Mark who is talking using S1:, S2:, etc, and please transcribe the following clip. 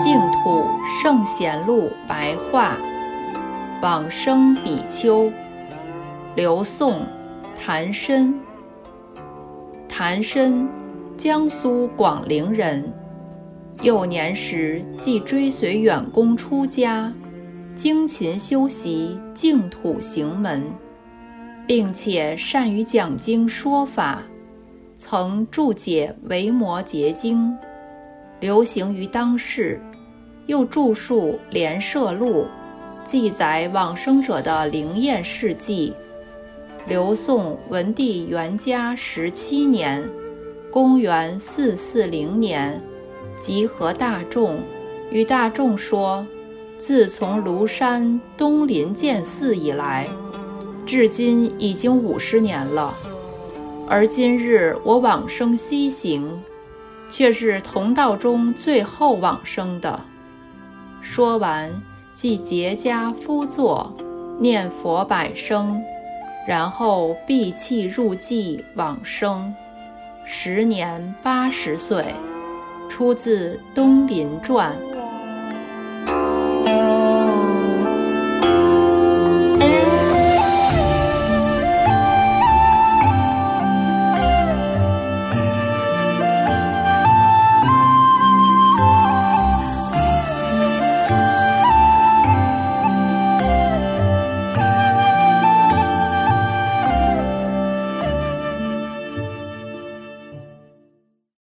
S1: 净土圣贤录白话，往生比丘刘宋。谭参、谭参，江苏广陵人，幼年时即追随远公出家，精勤修习净土行门，并且善于讲经说法，曾注解《维摩诘经》。流行于当世。又著述《莲社录》，记载往生者的灵验事迹。刘宋文帝元嘉十七年（公元440年），集合大众，与大众说：“自从庐山东林建寺以来，至今已经五十年了。而今日我往生西行，却是同道中最后往生的。”说完，即结跏趺坐，念佛百声，然后闭气入寂往生，时年八十岁。出自《东林传》。